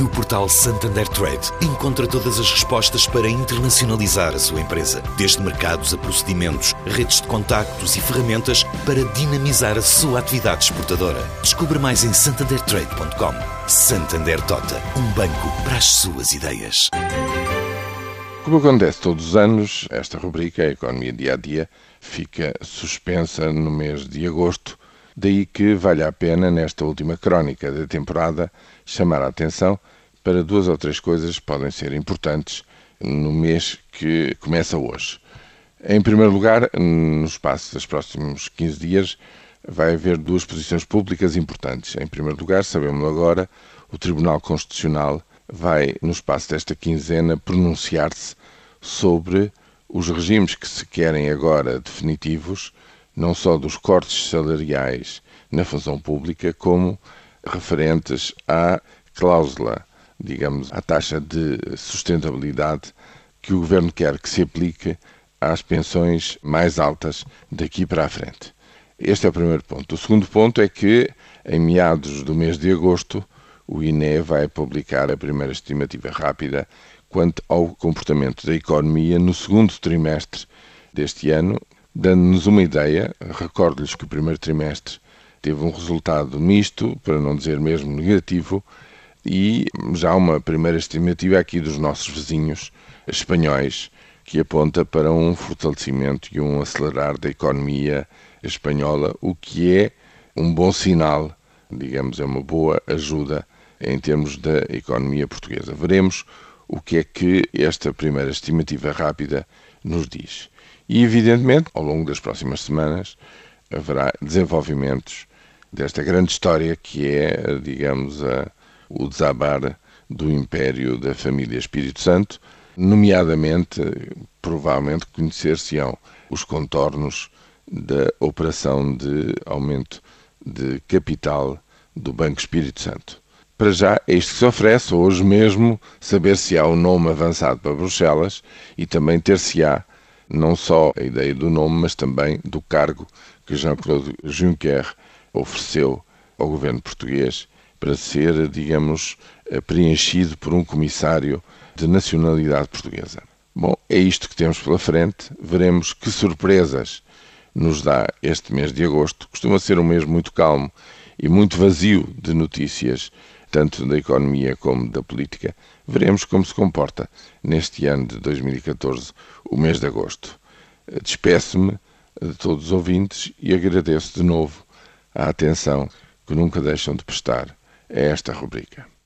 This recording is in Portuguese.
No portal Santander Trade, encontra todas as respostas para internacionalizar a sua empresa, desde mercados a procedimentos, redes de contactos e ferramentas para dinamizar a sua atividade exportadora. Descubra mais em santandertrade.com. Santander Tota, um banco para as suas ideias. Como acontece todos os anos, esta rubrica, a Economia Dia a Dia, fica suspensa no mês de agosto Daí que vale a pena, nesta última crónica da temporada, chamar a atenção para duas ou três coisas que podem ser importantes no mês que começa hoje. Em primeiro lugar, no espaço dos próximos 15 dias, vai haver duas posições públicas importantes. Em primeiro lugar, sabemos agora, o Tribunal Constitucional vai, no espaço desta quinzena, pronunciar-se sobre os regimes que se querem agora definitivos não só dos cortes salariais na função pública, como referentes à cláusula, digamos, à taxa de sustentabilidade que o governo quer que se aplique às pensões mais altas daqui para a frente. Este é o primeiro ponto. O segundo ponto é que, em meados do mês de agosto, o INE vai publicar a primeira estimativa rápida quanto ao comportamento da economia no segundo trimestre deste ano, Dando-nos uma ideia, recordo-lhes que o primeiro trimestre teve um resultado misto, para não dizer mesmo negativo, e já uma primeira estimativa aqui dos nossos vizinhos espanhóis, que aponta para um fortalecimento e um acelerar da economia espanhola, o que é um bom sinal, digamos, é uma boa ajuda em termos da economia portuguesa. Veremos o que é que esta primeira estimativa rápida nos diz. E, evidentemente, ao longo das próximas semanas, haverá desenvolvimentos desta grande história que é, digamos, a, o desabar do império da família Espírito Santo, nomeadamente, provavelmente conhecer-se-ão os contornos da operação de aumento de capital do Banco Espírito Santo. Para já, é isto que se oferece, hoje mesmo, saber se há o um nome avançado para Bruxelas e também ter-se-á não só a ideia do nome, mas também do cargo que Jean-Claude Juncker ofereceu ao governo português para ser, digamos, preenchido por um comissário de nacionalidade portuguesa. Bom, é isto que temos pela frente. Veremos que surpresas nos dá este mês de agosto. Costuma ser um mês muito calmo e muito vazio de notícias tanto da economia como da política. Veremos como se comporta neste ano de 2014, o mês de agosto. Despeço-me de todos os ouvintes e agradeço de novo a atenção que nunca deixam de prestar a esta rubrica.